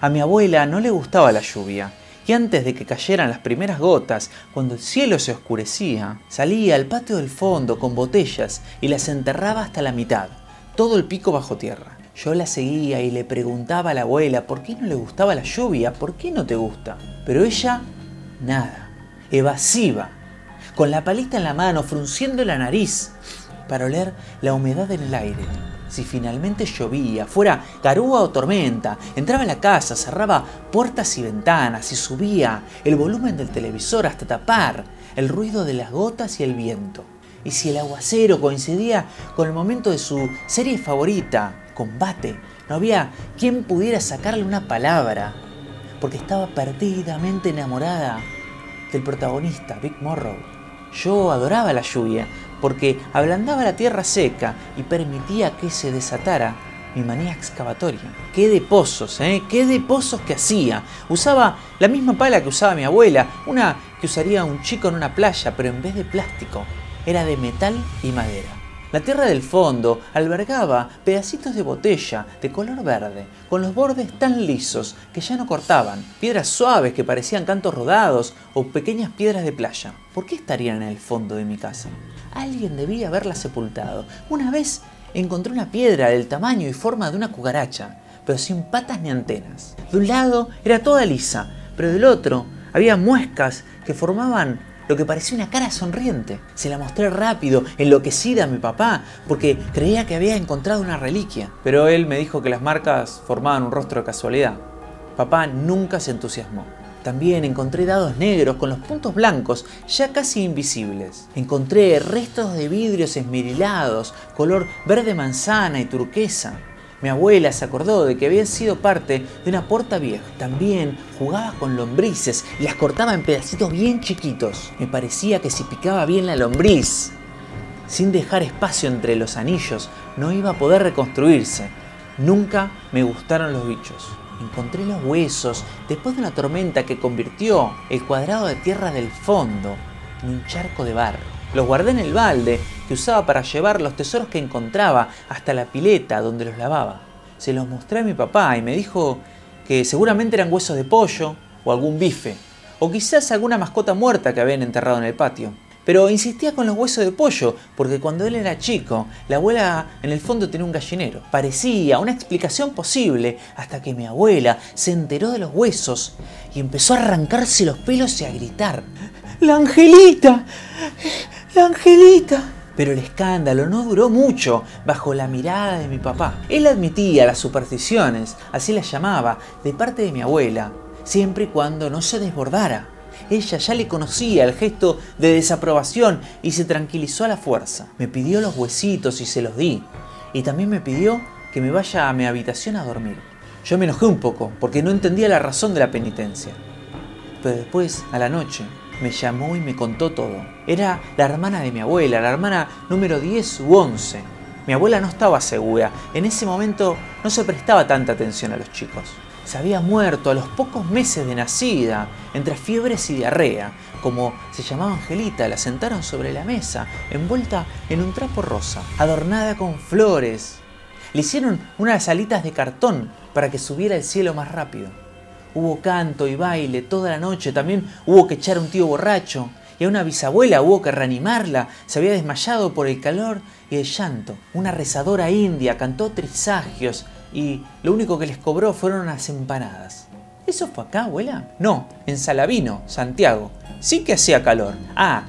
A mi abuela no le gustaba la lluvia, y antes de que cayeran las primeras gotas, cuando el cielo se oscurecía, salía al patio del fondo con botellas y las enterraba hasta la mitad, todo el pico bajo tierra. Yo la seguía y le preguntaba a la abuela por qué no le gustaba la lluvia, por qué no te gusta. Pero ella, nada, evasiva, con la palita en la mano, frunciendo la nariz, para oler la humedad en el aire. Si finalmente llovía, fuera garúa o tormenta, entraba a la casa, cerraba puertas y ventanas y subía el volumen del televisor hasta tapar el ruido de las gotas y el viento. Y si el aguacero coincidía con el momento de su serie favorita, Combate, no había quien pudiera sacarle una palabra, porque estaba perdidamente enamorada del protagonista, Big Morrow. Yo adoraba la lluvia, porque ablandaba la tierra seca y permitía que se desatara mi manía excavatoria. Qué de pozos, ¿eh? Qué de pozos que hacía. Usaba la misma pala que usaba mi abuela, una que usaría un chico en una playa, pero en vez de plástico, era de metal y madera. La tierra del fondo albergaba pedacitos de botella de color verde, con los bordes tan lisos que ya no cortaban, piedras suaves que parecían cantos rodados o pequeñas piedras de playa. ¿Por qué estarían en el fondo de mi casa? Alguien debía haberla sepultado. Una vez encontré una piedra del tamaño y forma de una cucaracha, pero sin patas ni antenas. De un lado era toda lisa, pero del otro había muescas que formaban lo que parecía una cara sonriente. Se la mostré rápido, enloquecida a mi papá, porque creía que había encontrado una reliquia. Pero él me dijo que las marcas formaban un rostro de casualidad. Papá nunca se entusiasmó. También encontré dados negros con los puntos blancos ya casi invisibles. Encontré restos de vidrios esmerilados, color verde manzana y turquesa. Mi abuela se acordó de que había sido parte de una puerta vieja. También jugaba con lombrices y las cortaba en pedacitos bien chiquitos. Me parecía que si picaba bien la lombriz, sin dejar espacio entre los anillos, no iba a poder reconstruirse. Nunca me gustaron los bichos. Encontré los huesos después de una tormenta que convirtió el cuadrado de tierra del fondo en un charco de barro. Los guardé en el balde que usaba para llevar los tesoros que encontraba hasta la pileta donde los lavaba. Se los mostré a mi papá y me dijo que seguramente eran huesos de pollo o algún bife, o quizás alguna mascota muerta que habían enterrado en el patio. Pero insistía con los huesos de pollo, porque cuando él era chico, la abuela en el fondo tenía un gallinero. Parecía una explicación posible hasta que mi abuela se enteró de los huesos y empezó a arrancarse los pelos y a gritar. ¡La Angelita! ¡La Angelita! Pero el escándalo no duró mucho bajo la mirada de mi papá. Él admitía las supersticiones, así las llamaba, de parte de mi abuela, siempre y cuando no se desbordara. Ella ya le conocía el gesto de desaprobación y se tranquilizó a la fuerza. Me pidió los huesitos y se los di. Y también me pidió que me vaya a mi habitación a dormir. Yo me enojé un poco porque no entendía la razón de la penitencia. Pero después, a la noche, me llamó y me contó todo. Era la hermana de mi abuela, la hermana número 10 u 11. Mi abuela no estaba segura. En ese momento no se prestaba tanta atención a los chicos se había muerto a los pocos meses de nacida, entre fiebres y diarrea. Como se llamaba Angelita, la sentaron sobre la mesa, envuelta en un trapo rosa, adornada con flores. Le hicieron unas alitas de cartón para que subiera el cielo más rápido. Hubo canto y baile toda la noche, también hubo que echar a un tío borracho, y a una bisabuela hubo que reanimarla, se había desmayado por el calor y el llanto. Una rezadora india cantó trisagios y lo único que les cobró fueron unas empanadas. ¿Eso fue acá, abuela? No, en Salavino, Santiago. Sí que hacía calor. Ah,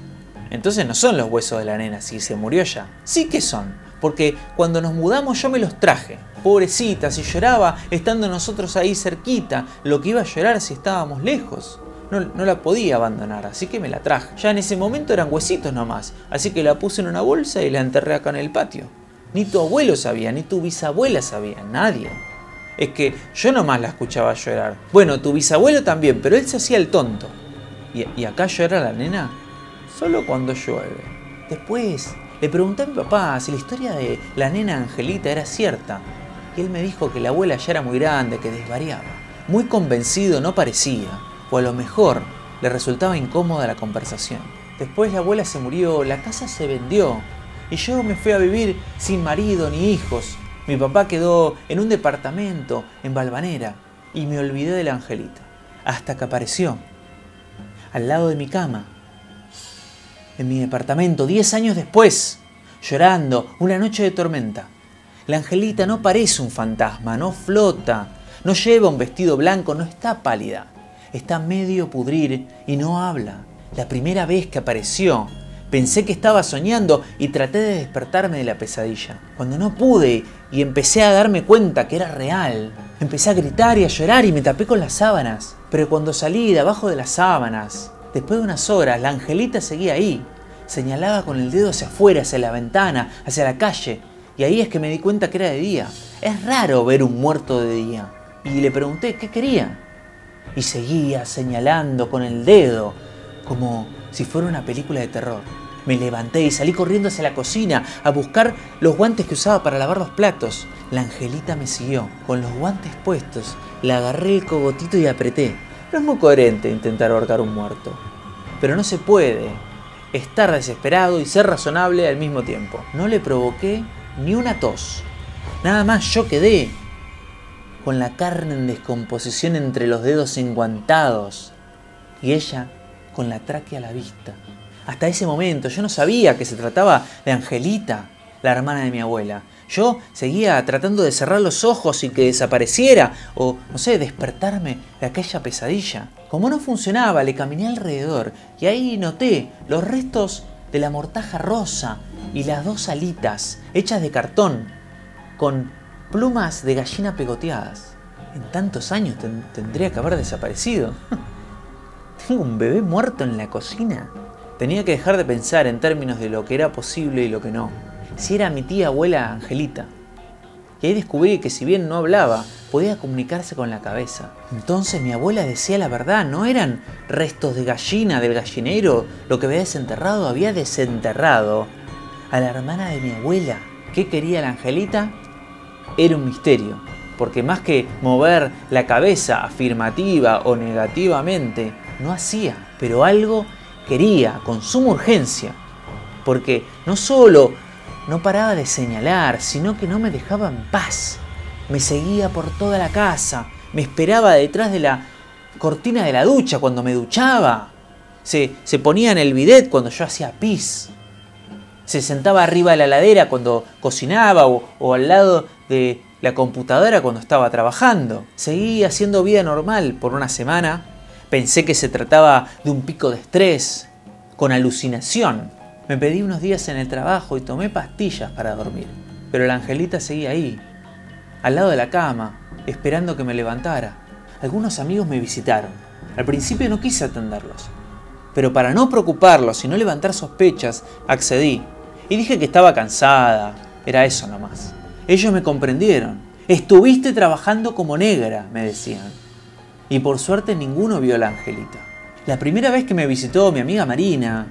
entonces no son los huesos de la nena si se murió ya. Sí que son, porque cuando nos mudamos yo me los traje. Pobrecita, si lloraba estando nosotros ahí cerquita, lo que iba a llorar si estábamos lejos. No, no, la podía abandonar, así que me la traje. Ya en ese momento eran huesitos nomás, así que la puse en una bolsa y la enterré acá en el patio. Ni tu abuelo sabía, ni tu bisabuela sabía, nadie. Es que yo nomás la escuchaba llorar. Bueno, tu bisabuelo también, pero él se hacía el tonto. ¿Y, y acá llora la nena? Solo cuando llueve. Después le pregunté a mi papá si la historia de la nena Angelita era cierta. Él me dijo que la abuela ya era muy grande, que desvariaba. Muy convencido no parecía, o a lo mejor le resultaba incómoda la conversación. Después la abuela se murió, la casa se vendió, y yo me fui a vivir sin marido ni hijos. Mi papá quedó en un departamento en Balvanera. y me olvidé de la angelita, hasta que apareció, al lado de mi cama, en mi departamento, diez años después, llorando, una noche de tormenta. La angelita no parece un fantasma, no flota, no lleva un vestido blanco, no está pálida, está medio pudrir y no habla. La primera vez que apareció, pensé que estaba soñando y traté de despertarme de la pesadilla. Cuando no pude y empecé a darme cuenta que era real, empecé a gritar y a llorar y me tapé con las sábanas. Pero cuando salí de abajo de las sábanas, después de unas horas, la angelita seguía ahí. Señalaba con el dedo hacia afuera, hacia la ventana, hacia la calle. Y ahí es que me di cuenta que era de día. Es raro ver un muerto de día. Y le pregunté qué quería. Y seguía señalando con el dedo, como si fuera una película de terror. Me levanté y salí corriendo hacia la cocina a buscar los guantes que usaba para lavar los platos. La angelita me siguió. Con los guantes puestos, le agarré el cogotito y apreté. No es muy coherente intentar ahorcar un muerto. Pero no se puede estar desesperado y ser razonable al mismo tiempo. No le provoqué ni una tos. Nada más yo quedé con la carne en descomposición entre los dedos enguantados y ella con la tráquea a la vista. Hasta ese momento yo no sabía que se trataba de Angelita, la hermana de mi abuela. Yo seguía tratando de cerrar los ojos y que desapareciera o, no sé, despertarme de aquella pesadilla. Como no funcionaba, le caminé alrededor y ahí noté los restos de la mortaja rosa y las dos alitas hechas de cartón con plumas de gallina pegoteadas. En tantos años tendría que haber desaparecido. ¿Tengo un bebé muerto en la cocina? Tenía que dejar de pensar en términos de lo que era posible y lo que no. Si era mi tía abuela Angelita. Y ahí descubrí que si bien no hablaba, podía comunicarse con la cabeza. Entonces mi abuela decía la verdad, no eran restos de gallina del gallinero lo que había desenterrado, había desenterrado a la hermana de mi abuela. ¿Qué quería la Angelita? Era un misterio, porque más que mover la cabeza afirmativa o negativamente, no hacía, pero algo quería con suma urgencia, porque no solo no paraba de señalar, sino que no me dejaba en paz. Me seguía por toda la casa, me esperaba detrás de la cortina de la ducha cuando me duchaba, se, se ponía en el bidet cuando yo hacía pis, se sentaba arriba de la ladera cuando cocinaba o, o al lado de la computadora cuando estaba trabajando. Seguí haciendo vida normal por una semana Pensé que se trataba de un pico de estrés, con alucinación. Me pedí unos días en el trabajo y tomé pastillas para dormir. Pero la angelita seguía ahí, al lado de la cama, esperando que me levantara. Algunos amigos me visitaron. Al principio no quise atenderlos. Pero para no preocuparlos y no levantar sospechas, accedí. Y dije que estaba cansada. Era eso nomás. Ellos me comprendieron. Estuviste trabajando como negra, me decían y por suerte ninguno vio a la angelita. La primera vez que me visitó mi amiga Marina,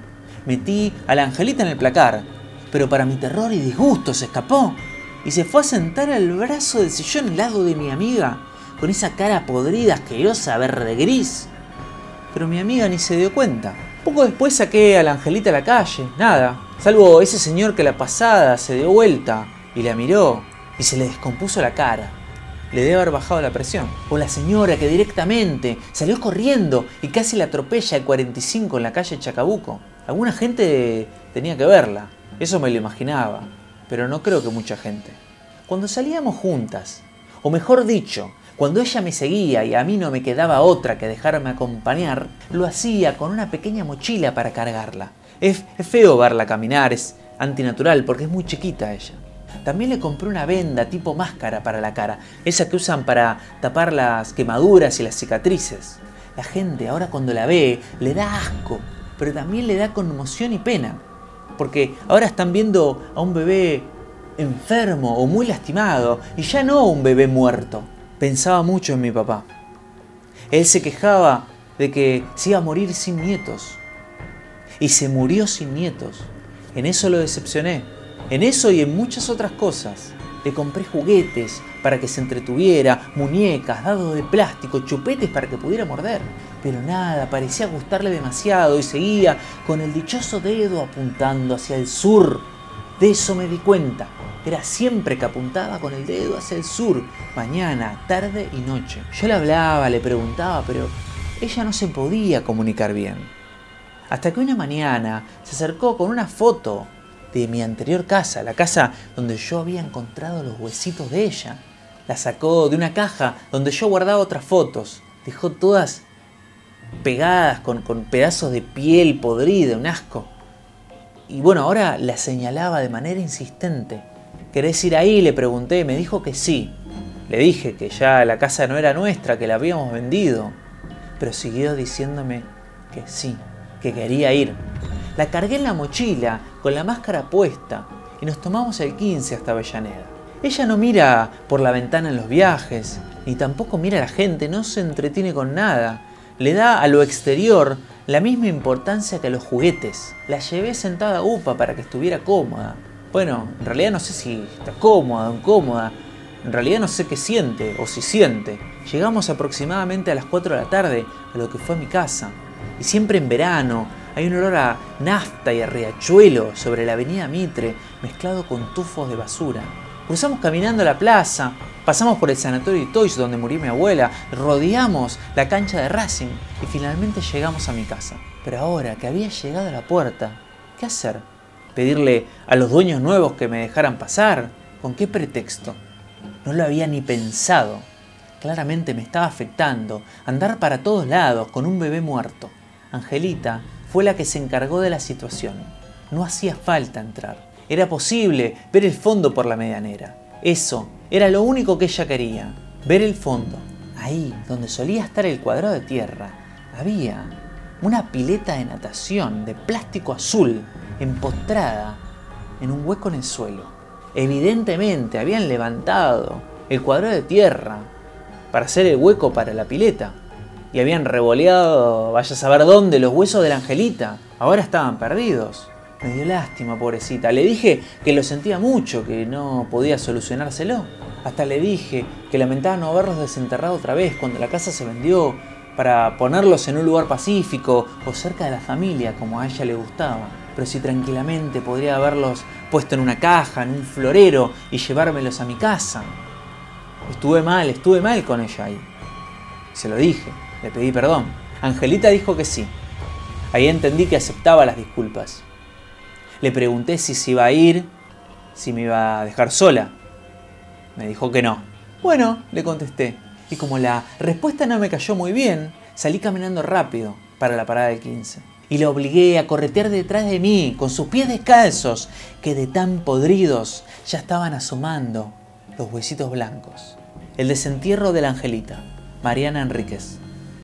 metí a la angelita en el placar, pero para mi terror y disgusto se escapó y se fue a sentar al brazo del sillón al lado de mi amiga, con esa cara podrida, asquerosa, verde gris. Pero mi amiga ni se dio cuenta. Poco después saqué a la angelita a la calle, nada, salvo ese señor que la pasada se dio vuelta y la miró y se le descompuso la cara le debe haber bajado la presión. O la señora que directamente salió corriendo y casi la atropella el 45 en la calle Chacabuco. Alguna gente tenía que verla, eso me lo imaginaba, pero no creo que mucha gente. Cuando salíamos juntas, o mejor dicho, cuando ella me seguía y a mí no me quedaba otra que dejarme acompañar, lo hacía con una pequeña mochila para cargarla. Es, es feo verla caminar, es antinatural porque es muy chiquita ella. También le compré una venda tipo máscara para la cara, esa que usan para tapar las quemaduras y las cicatrices. La gente ahora cuando la ve le da asco, pero también le da conmoción y pena, porque ahora están viendo a un bebé enfermo o muy lastimado y ya no un bebé muerto. Pensaba mucho en mi papá. Él se quejaba de que se iba a morir sin nietos. Y se murió sin nietos. En eso lo decepcioné. En eso y en muchas otras cosas. Le compré juguetes para que se entretuviera, muñecas, dados de plástico, chupetes para que pudiera morder. Pero nada, parecía gustarle demasiado y seguía con el dichoso dedo apuntando hacia el sur. De eso me di cuenta. era siempre que apuntaba con el dedo hacia el sur, mañana, tarde y noche. Yo le hablaba, le preguntaba, pero ella no se podía comunicar bien. Hasta que una mañana se acercó con una foto de mi anterior casa, la casa donde yo había encontrado los huesitos de ella. La sacó de una caja donde yo guardaba otras fotos. Dejó todas pegadas con, con pedazos de piel podrida, un asco. Y bueno, ahora la señalaba de manera insistente. ¿Querés ir ahí? Le pregunté, me dijo que sí. Le dije que ya la casa no era nuestra, que la habíamos vendido. Pero siguió diciéndome que sí, que quería ir. La cargué en la mochila, con la máscara puesta, y nos tomamos el 15 hasta Avellaneda. Ella no mira por la ventana en los viajes, ni tampoco mira a la gente, no se entretiene con nada. Le da a lo exterior la misma importancia que a los juguetes. La llevé sentada a UPA para que estuviera cómoda. Bueno, en realidad no sé si está cómoda o incómoda. En realidad no sé qué siente o si siente. Llegamos aproximadamente a las 4 de la tarde a lo que fue mi casa. Y siempre en verano hay un olor a nafta y a riachuelo sobre la avenida Mitre mezclado con tufos de basura. Cruzamos caminando la plaza, pasamos por el sanatorio de Toys donde murió mi abuela, rodeamos la cancha de Racing y finalmente llegamos a mi casa. Pero ahora que había llegado a la puerta, ¿qué hacer? ¿Pedirle a los dueños nuevos que me dejaran pasar? ¿Con qué pretexto? No lo había ni pensado. Claramente me estaba afectando andar para todos lados con un bebé muerto. Angelita fue la que se encargó de la situación. No hacía falta entrar. Era posible ver el fondo por la medianera. Eso era lo único que ella quería, ver el fondo. Ahí, donde solía estar el cuadrado de tierra, había una pileta de natación de plástico azul empostrada en un hueco en el suelo. Evidentemente habían levantado el cuadrado de tierra para hacer el hueco para la pileta. Y habían revoleado, vaya a saber dónde, los huesos de la angelita. Ahora estaban perdidos. Me dio lástima, pobrecita. Le dije que lo sentía mucho, que no podía solucionárselo. Hasta le dije que lamentaba no haberlos desenterrado otra vez cuando la casa se vendió para ponerlos en un lugar pacífico o cerca de la familia como a ella le gustaba. Pero si tranquilamente podría haberlos puesto en una caja, en un florero y llevármelos a mi casa. Estuve mal, estuve mal con ella ahí. Se lo dije, le pedí perdón. Angelita dijo que sí. Ahí entendí que aceptaba las disculpas. Le pregunté si se iba a ir, si me iba a dejar sola. Me dijo que no. Bueno, le contesté. Y como la respuesta no me cayó muy bien, salí caminando rápido para la parada del 15. Y la obligué a corretear detrás de mí con sus pies descalzos, que de tan podridos ya estaban asomando los huesitos blancos. El desentierro de la angelita, Mariana Enríquez.